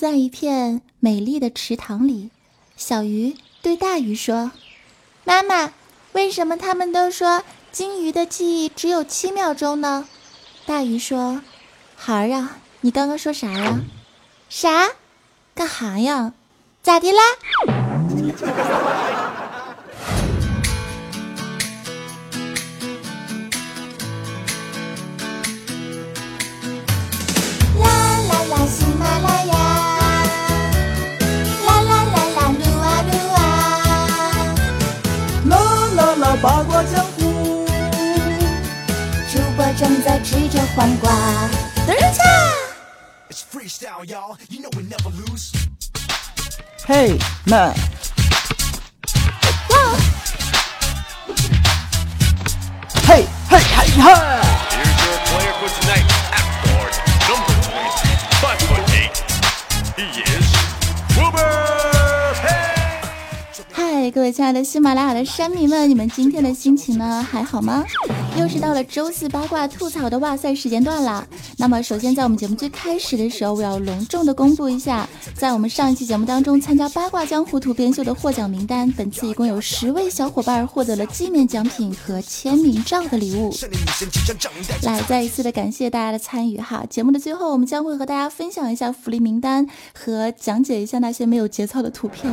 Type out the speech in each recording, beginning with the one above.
在一片美丽的池塘里，小鱼对大鱼说：“妈妈，为什么他们都说金鱼的记忆只有七秒钟呢？”大鱼说：“孩儿啊，你刚刚说啥呀？啥？干哈呀？咋的啦？”八正在吃着黄瓜。等一下。Hey man。Hey hey hey 各位亲爱的喜马拉雅的山民们，你们今天的心情呢还好吗？又是到了周四八卦吐槽的哇塞时间段了。那么首先在我们节目最开始的时候，我要隆重的公布一下，在我们上一期节目当中参加八卦江湖图编秀的获奖名单，本次一共有十位小伙伴获得了纪念奖品和签名照的礼物。来，再一次的感谢大家的参与哈。节目的最后，我们将会和大家分享一下福利名单和讲解一下那些没有节操的图片。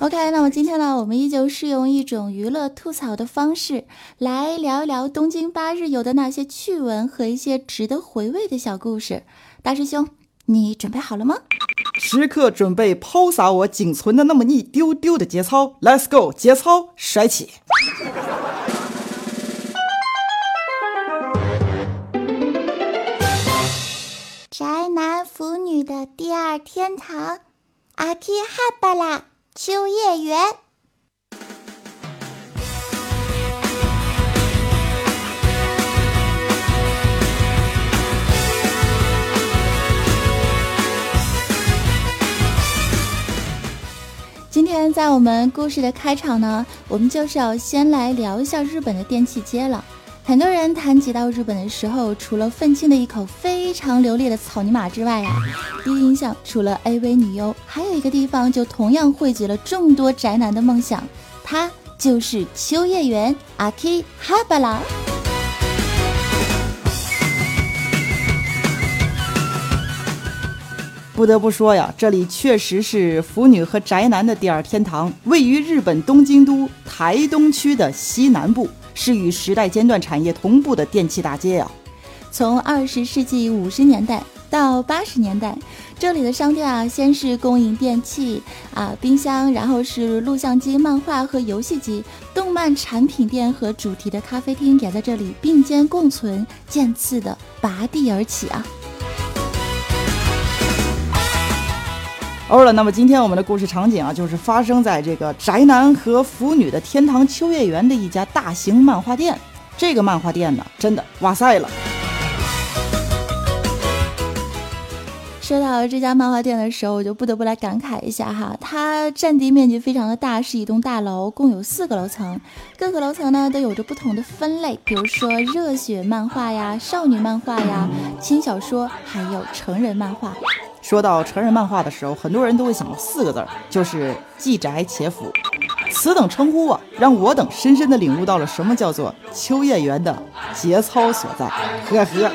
OK，那么今天呢，我们依旧是用一种娱乐吐槽的方式来聊一聊东京八日游的那些趣闻和一些值得回味的小故事。大师兄，你准备好了吗？时刻准备抛洒我仅存的那么一丢丢的节操。Let's go，节操甩起！宅男腐女的第二天堂，阿基哈巴拉。秋叶原。今天在我们故事的开场呢，我们就是要先来聊一下日本的电器街了。很多人谈及到日本的时候，除了愤青的一口非常流利的草泥马之外啊，第一印象除了 AV 女优，还有一个地方就同样汇集了众多宅男的梦想，它就是秋叶原阿基哈巴拉。不得不说呀，这里确实是腐女和宅男的第二天堂，位于日本东京都台东区的西南部。是与时代尖端产业同步的电器大街啊！从二十世纪五十年代到八十年代，这里的商店啊，先是供应电器啊、冰箱，然后是录像机、漫画和游戏机，动漫产品店和主题的咖啡厅也在这里并肩共存，渐次的拔地而起啊！欧了，那么今天我们的故事场景啊，就是发生在这个宅男和腐女的天堂秋叶原的一家大型漫画店。这个漫画店呢，真的哇塞了。说到这家漫画店的时候，我就不得不来感慨一下哈，它占地面积非常的大，是一栋大楼，共有四个楼层，各个楼层呢都有着不同的分类，比如说热血漫画呀、少女漫画呀、轻小说，还有成人漫画。说到成人漫画的时候，很多人都会想到四个字儿，就是既宅且腐。此等称呼啊，让我等深深的领悟到了什么叫做秋叶原的节操所在。呵呵。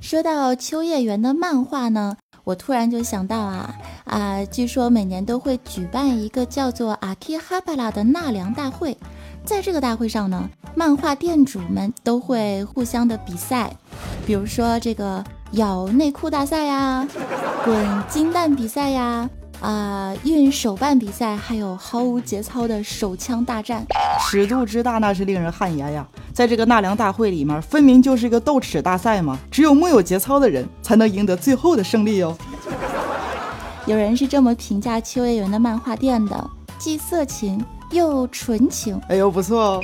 说到秋叶原的漫画呢，我突然就想到啊啊，据说每年都会举办一个叫做阿基哈巴拉的纳凉大会。在这个大会上呢，漫画店主们都会互相的比赛，比如说这个咬内裤大赛呀，滚金蛋比赛呀，啊运手办比赛，还有毫无节操的手枪大战，尺度之大那是令人汗颜呀！在这个纳凉大会里面，分明就是一个斗齿大赛嘛，只有木有节操的人才能赢得最后的胜利哟。有人是这么评价秋叶原的漫画店的。既色情又纯情。哎呦，不错哦。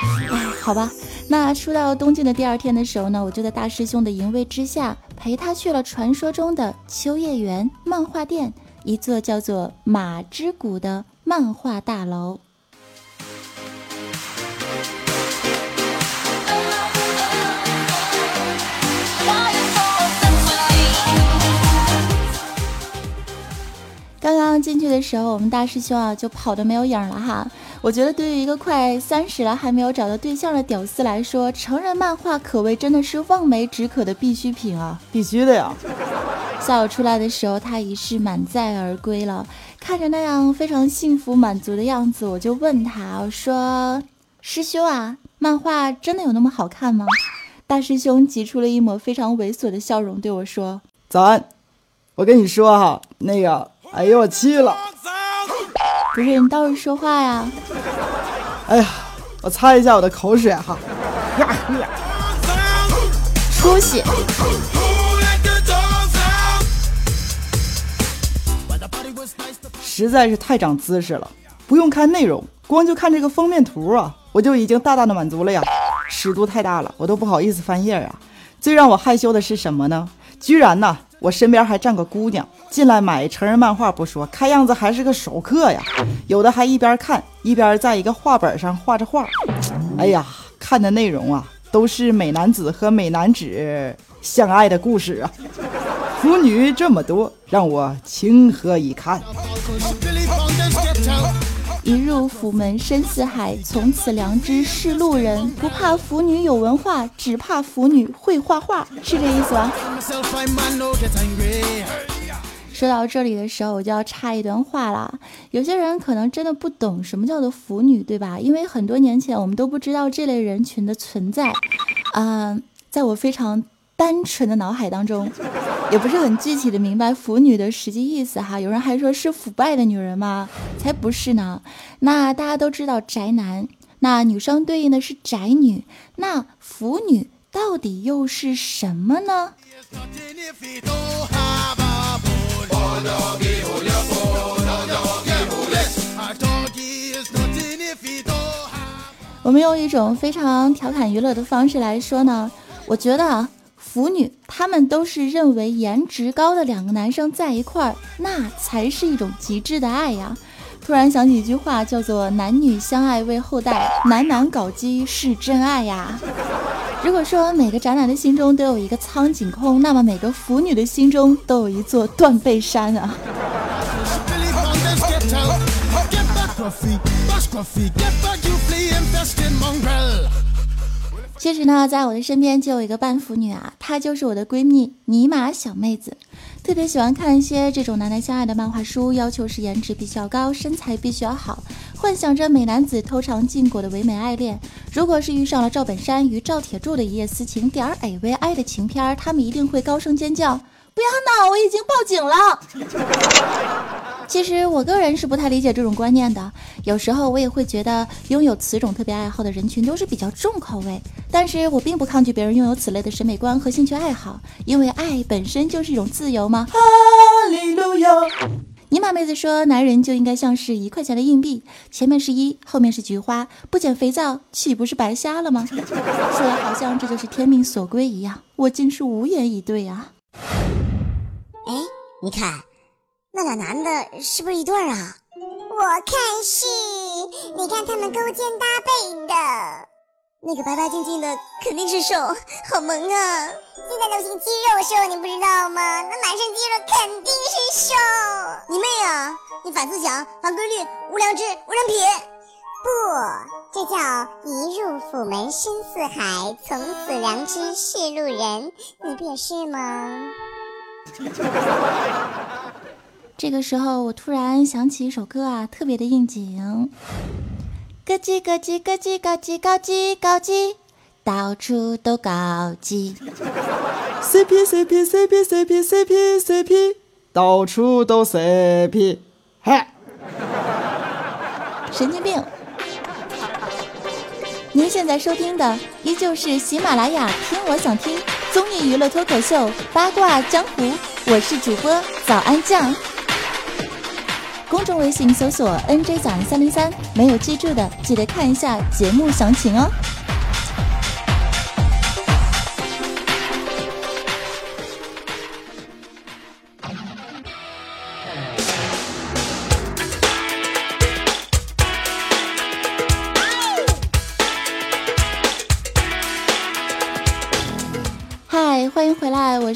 好吧，那出到东京的第二天的时候呢，我就在大师兄的淫威之下，陪他去了传说中的秋叶原漫画店，一座叫做马之谷的漫画大楼。刚刚进去的时候，我们大师兄啊就跑的没有影了哈。我觉得对于一个快三十了还没有找到对象的屌丝来说，成人漫画可谓真的是望梅止渴的必需品啊！必须的呀。下午出来的时候，他已是满载而归了。看着那样非常幸福满足的样子，我就问他：“我说，师兄啊，漫画真的有那么好看吗？”大师兄挤出了一抹非常猥琐的笑容，对我说：“早安，我跟你说哈，那个。”哎呦我去了！不是你倒是说话呀！哎呀，我擦一下我的口水哈。出息！实在是太长姿势了，不用看内容，光就看这个封面图啊，我就已经大大的满足了呀。尺度太大了，我都不好意思翻页啊。最让我害羞的是什么呢？居然呢！我身边还站个姑娘，进来买成人漫画不说，看样子还是个熟客呀。有的还一边看一边在一个画本上画着画。哎呀，看的内容啊，都是美男子和美男子相爱的故事啊。腐女这么多，让我情何以堪？一入府门深似海，从此良知是路人。不怕腐女有文化，只怕腐女会画画，是这意思吧？说到这里的时候，我就要插一段话了。有些人可能真的不懂什么叫做腐女，对吧？因为很多年前我们都不知道这类人群的存在。嗯，在我非常。单纯的脑海当中，也不是很具体的明白腐女的实际意思哈。有人还说是腐败的女人吗？才不是呢。那大家都知道宅男，那女生对应的是宅女，那腐女到底又是什么呢？我们用一种非常调侃娱乐的方式来说呢，我觉得。腐女，他们都是认为颜值高的两个男生在一块儿，那才是一种极致的爱呀。突然想起一句话，叫做“男女相爱为后代，男男搞基是真爱呀”。如果说每个宅男的心中都有一个苍井空，那么每个腐女的心中都有一座断背山啊。其实呢，在我的身边就有一个半腐女啊，她就是我的闺蜜尼玛小妹子，特别喜欢看一些这种男男相爱的漫画书，要求是颜值必须要高，身材必须要好，幻想着美男子偷尝禁果的唯美爱恋。如果是遇上了赵本山与赵铁柱的一夜私情，点儿 A V I 的情片，他们一定会高声尖叫。不要闹！我已经报警了。其实我个人是不太理解这种观念的。有时候我也会觉得拥有此种特别爱好的人群都是比较重口味。但是我并不抗拒别人拥有此类的审美观和兴趣爱好，因为爱本身就是一种自由嘛。哈利路亚！尼玛妹子说，男人就应该像是一块钱的硬币，前面是一，后面是菊花，不捡肥皂岂不是白瞎了吗？说的好像这就是天命所归一样，我竟是无言以对啊。哎，你看，那俩男的是不是一对啊？我看是，你看他们勾肩搭背的。那个白白净净的肯定是瘦，好萌啊！现在流行肌肉瘦，你不知道吗？那满身肌肉肯定是瘦。你妹啊！你反思想，反规律，无良知，无人品。不，这叫一入府门深似海，从此良知是路人。你不也是吗？这个时候，我突然想起一首歌啊，特别的应景。咯叽咯叽咯叽咯叽咯叽咯叽，到处都高级。CP CP CP CP CP CP，到处都 CP。嗨，神经病！您现在收听的依旧是喜马拉雅听我想听。综艺娱乐脱口秀八卦江湖，我是主播早安酱。公众微信搜索 “nj 早安三零三”，没有记住的记得看一下节目详情哦。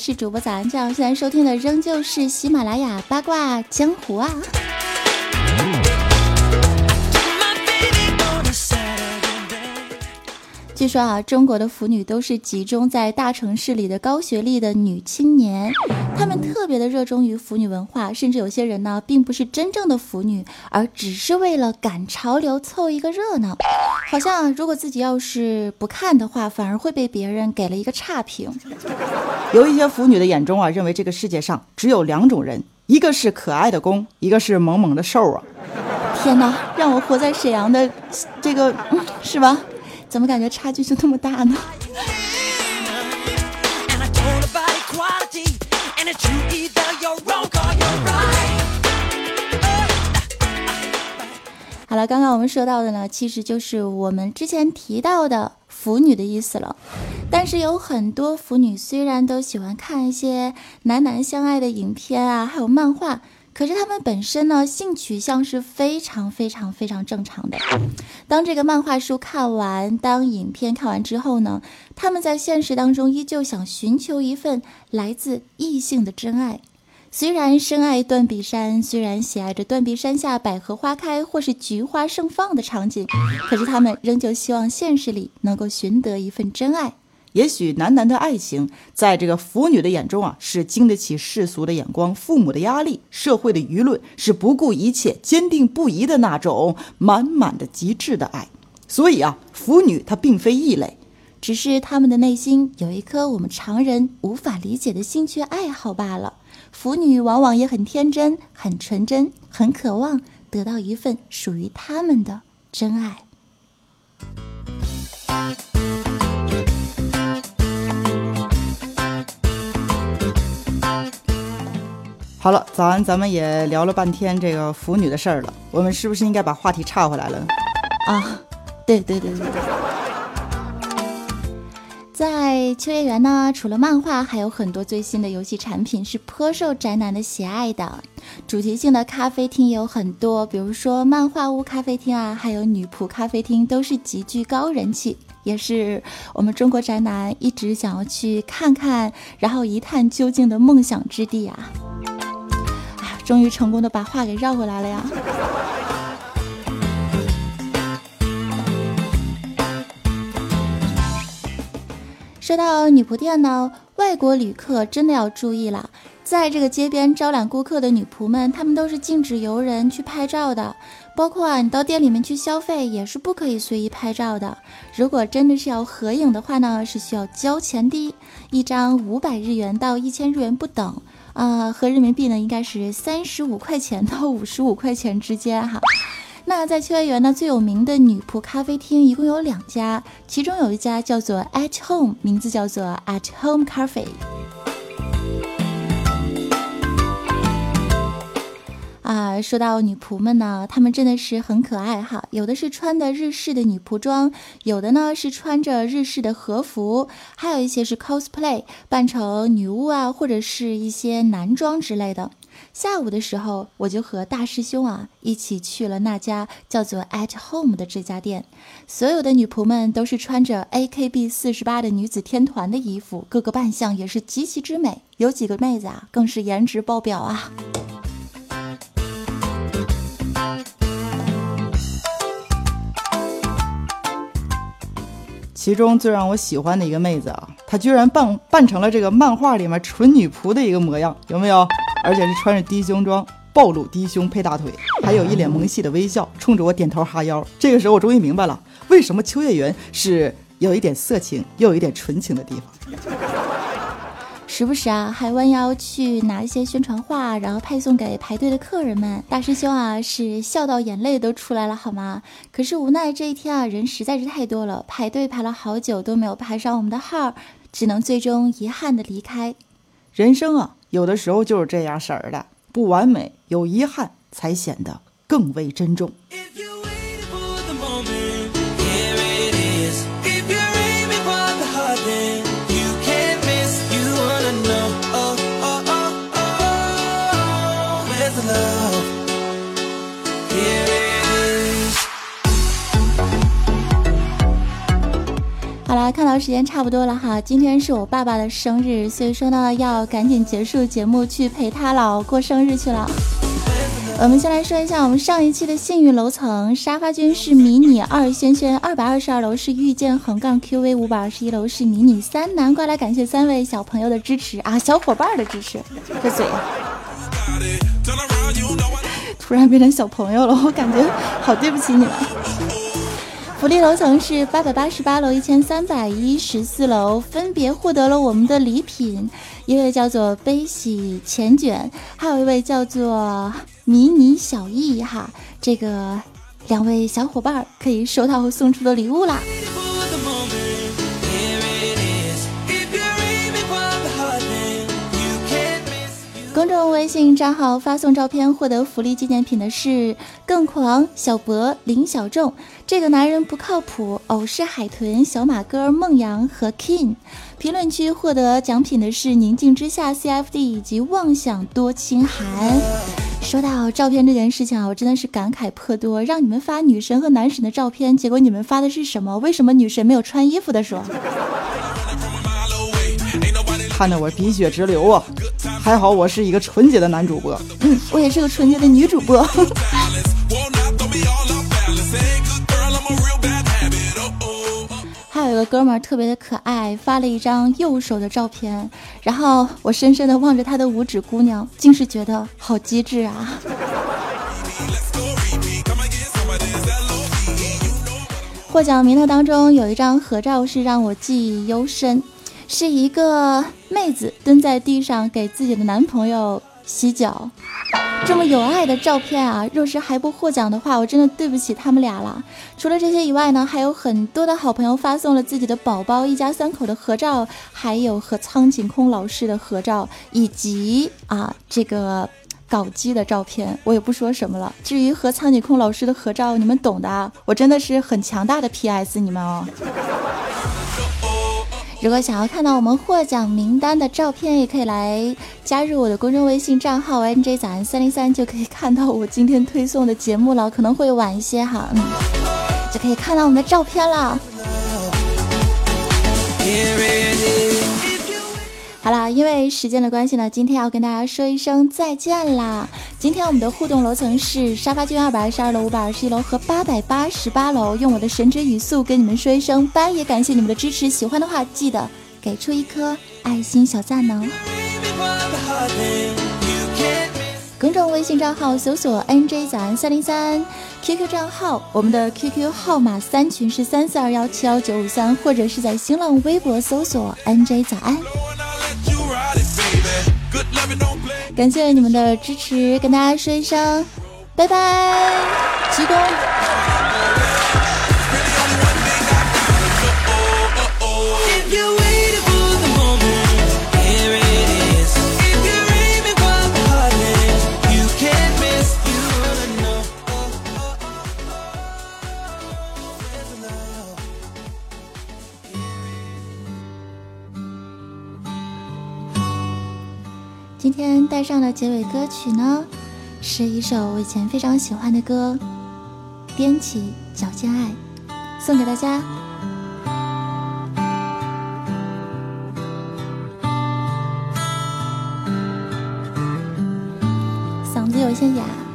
是主播早安酱，现在收听的仍旧是喜马拉雅八卦江湖啊。据说啊，中国的腐女都是集中在大城市里的高学历的女青年，她们特别的热衷于腐女文化，甚至有些人呢，并不是真正的腐女，而只是为了赶潮流、凑一个热闹。好像如果自己要是不看的话，反而会被别人给了一个差评。有一些腐女的眼中啊，认为这个世界上只有两种人，一个是可爱的攻，一个是萌萌的受啊。天哪，让我活在沈阳的这个、嗯、是吧？怎么感觉差距就那么大呢？好了，刚刚我们说到的呢，其实就是我们之前提到的腐女的意思了。但是有很多腐女虽然都喜欢看一些男男相爱的影片啊，还有漫画。可是他们本身呢，性取向是非常非常非常正常的。当这个漫画书看完，当影片看完之后呢，他们在现实当中依旧想寻求一份来自异性的真爱。虽然深爱断臂山，虽然喜爱着断臂山下百合花开或是菊花盛放的场景，可是他们仍旧希望现实里能够寻得一份真爱。也许男男的爱情，在这个腐女的眼中啊，是经得起世俗的眼光、父母的压力、社会的舆论，是不顾一切、坚定不移的那种满满的极致的爱。所以啊，腐女她并非异类，只是他们的内心有一颗我们常人无法理解的兴趣爱好罢了。腐女往往也很天真、很纯真、很渴望得到一份属于他们的真爱。好了，早安，咱们也聊了半天这个腐女的事儿了，我们是不是应该把话题岔回来了？啊，对对对对。在秋叶原呢，除了漫画，还有很多最新的游戏产品是颇受宅男的喜爱的。主题性的咖啡厅也有很多，比如说漫画屋咖啡厅啊，还有女仆咖啡厅，都是极具高人气，也是我们中国宅男一直想要去看看，然后一探究竟的梦想之地啊。终于成功的把话给绕回来了呀！说到女仆店呢，外国旅客真的要注意了。在这个街边招揽顾客的女仆们，她们都是禁止游人去拍照的，包括啊，你到店里面去消费也是不可以随意拍照的。如果真的是要合影的话呢，是需要交钱的，一张五百日元到一千日元不等。啊，合人民币呢，应该是三十五块钱到五十五块钱之间哈。那在秋叶原呢，最有名的女仆咖啡厅一共有两家，其中有一家叫做 At Home，名字叫做 At Home Cafe。啊，说到女仆们呢，她们真的是很可爱哈。有的是穿的日式的女仆装，有的呢是穿着日式的和服，还有一些是 cosplay 扮成女巫啊，或者是一些男装之类的。下午的时候，我就和大师兄啊一起去了那家叫做 At Home 的这家店。所有的女仆们都是穿着 AKB 四十八的女子天团的衣服，各个扮相也是极其之美。有几个妹子啊，更是颜值爆表啊！其中最让我喜欢的一个妹子啊，她居然扮扮成了这个漫画里面纯女仆的一个模样，有没有？而且是穿着低胸装，暴露低胸配大腿，还有一脸萌系的微笑，冲着我点头哈腰。这个时候我终于明白了，为什么秋叶原是有一点色情又有一点纯情的地方。时不时啊，还弯腰去拿一些宣传画，然后派送给排队的客人们。大师兄啊，是笑到眼泪都出来了，好吗？可是无奈这一天啊，人实在是太多了，排队排了好久都没有排上我们的号，只能最终遗憾的离开。人生啊，有的时候就是这样式儿的，不完美，有遗憾，才显得更为珍重。好时间差不多了哈，今天是我爸爸的生日，所以说呢，要赶紧结束节目去陪他老过生日去了。我们先来说一下我们上一期的幸运楼层，沙发君是迷你二，轩轩二百二十二楼是遇见横杠 QV 五百二十一楼是迷你三，南瓜来感谢三位小朋友的支持啊，小伙伴的支持，这嘴，突然变成小朋友了，我感觉好对不起你们。福利楼层是八百八十八楼、一千三百一十四楼，分别获得了我们的礼品，一位叫做悲喜钱卷，还有一位叫做迷你小易哈，这个两位小伙伴可以收到送出的礼物啦。公众微信账号发送照片获得福利纪念品的是更狂小博林小众，这个男人不靠谱，偶是海豚小马哥梦阳和 King。评论区获得奖品的是宁静之下 CFD 以及妄想多清寒。说到照片这件事情啊，我真的是感慨颇多。让你们发女神和男神的照片，结果你们发的是什么？为什么女神没有穿衣服的说？看得我鼻血直流啊！还好我是一个纯洁的男主播，嗯，我也是个纯洁的女主播。还有一个哥们儿特别的可爱，发了一张右手的照片，然后我深深的望着他的五指姑娘，竟是觉得好机智啊！获奖名单当中有一张合照是让我记忆犹深。是一个妹子蹲在地上给自己的男朋友洗脚，这么有爱的照片啊！若是还不获奖的话，我真的对不起他们俩了。除了这些以外呢，还有很多的好朋友发送了自己的宝宝一家三口的合照，还有和苍井空老师的合照，以及啊这个搞基的照片。我也不说什么了。至于和苍井空老师的合照，你们懂的。我真的是很强大的 PS，你们哦。如果想要看到我们获奖名单的照片，也可以来加入我的公众微信账号 NJ 早安三零三，就可以看到我今天推送的节目了。可能会晚一些哈，嗯，就可以看到我们的照片了。好了，因为时间的关系呢，今天要跟大家说一声再见啦。今天我们的互动楼层是沙发君二百二十二楼、五百二十一楼和八百八十八楼，用我的神之语速跟你们说一声拜，也感谢你们的支持。喜欢的话记得给出一颗爱心小赞哦。公众微信账号搜索 NJ 早安三零三，QQ 账号我们的 QQ 号码三群是三四二幺七幺九五三，或者是在新浪微博搜索 NJ 早安。感谢你们的支持，跟大家说一声拜拜，鞠躬。天带上的结尾歌曲呢，是一首我以前非常喜欢的歌，《踮起脚尖爱》，送给大家。嗓子有些哑。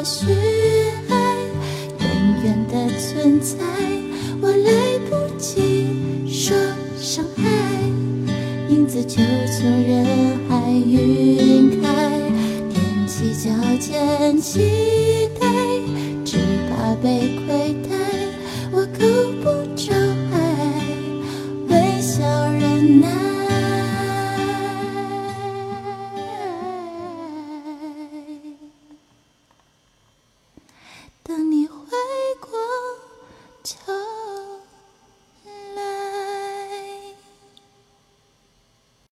需示爱，远远的存在，我来不及说伤害，影子就从人海晕开，踮起脚尖期待，只怕被。